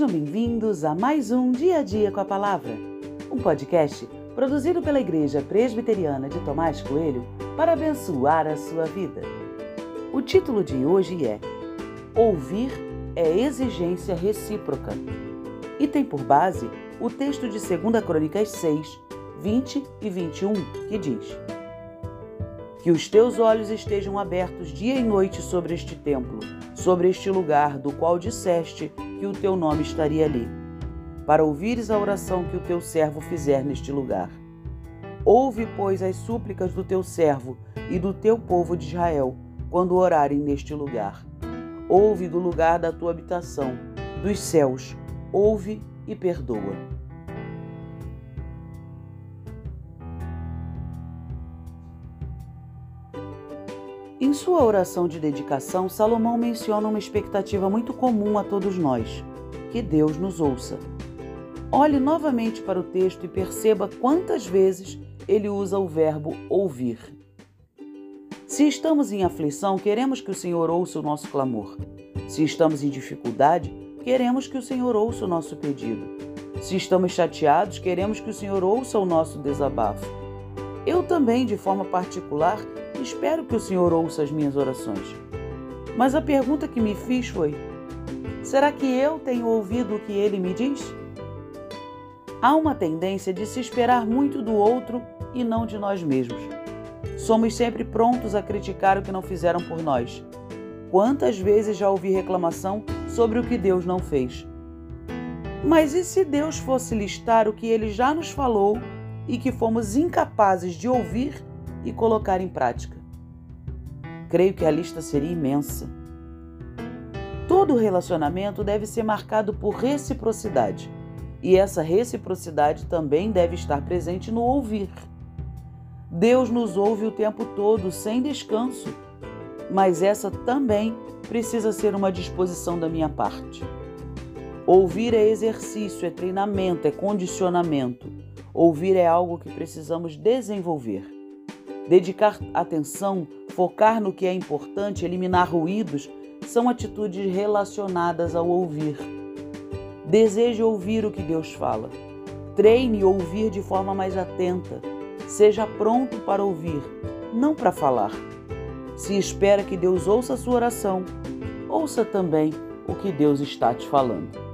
Sejam bem-vindos a mais um Dia a Dia com a Palavra, um podcast produzido pela Igreja Presbiteriana de Tomás Coelho para abençoar a sua vida. O título de hoje é Ouvir é exigência recíproca e tem por base o texto de 2 Crônicas 6, 20 e 21, que diz: Que os teus olhos estejam abertos dia e noite sobre este templo, sobre este lugar do qual disseste que o teu nome estaria ali, para ouvires a oração que o teu servo fizer neste lugar. Ouve, pois, as súplicas do teu servo e do teu povo de Israel, quando orarem neste lugar. Ouve do lugar da tua habitação, dos céus, ouve e perdoa. Em sua oração de dedicação, Salomão menciona uma expectativa muito comum a todos nós: que Deus nos ouça. Olhe novamente para o texto e perceba quantas vezes ele usa o verbo ouvir. Se estamos em aflição, queremos que o Senhor ouça o nosso clamor. Se estamos em dificuldade, queremos que o Senhor ouça o nosso pedido. Se estamos chateados, queremos que o Senhor ouça o nosso desabafo. Eu também, de forma particular, Espero que o Senhor ouça as minhas orações. Mas a pergunta que me fiz foi: será que eu tenho ouvido o que ele me diz? Há uma tendência de se esperar muito do outro e não de nós mesmos. Somos sempre prontos a criticar o que não fizeram por nós. Quantas vezes já ouvi reclamação sobre o que Deus não fez? Mas e se Deus fosse listar o que ele já nos falou e que fomos incapazes de ouvir e colocar em prática. Creio que a lista seria imensa. Todo relacionamento deve ser marcado por reciprocidade, e essa reciprocidade também deve estar presente no ouvir. Deus nos ouve o tempo todo, sem descanso, mas essa também precisa ser uma disposição da minha parte. Ouvir é exercício, é treinamento, é condicionamento. Ouvir é algo que precisamos desenvolver. Dedicar atenção, focar no que é importante, eliminar ruídos são atitudes relacionadas ao ouvir. Deseje ouvir o que Deus fala. Treine ouvir de forma mais atenta. Seja pronto para ouvir, não para falar. Se espera que Deus ouça a sua oração, ouça também o que Deus está te falando.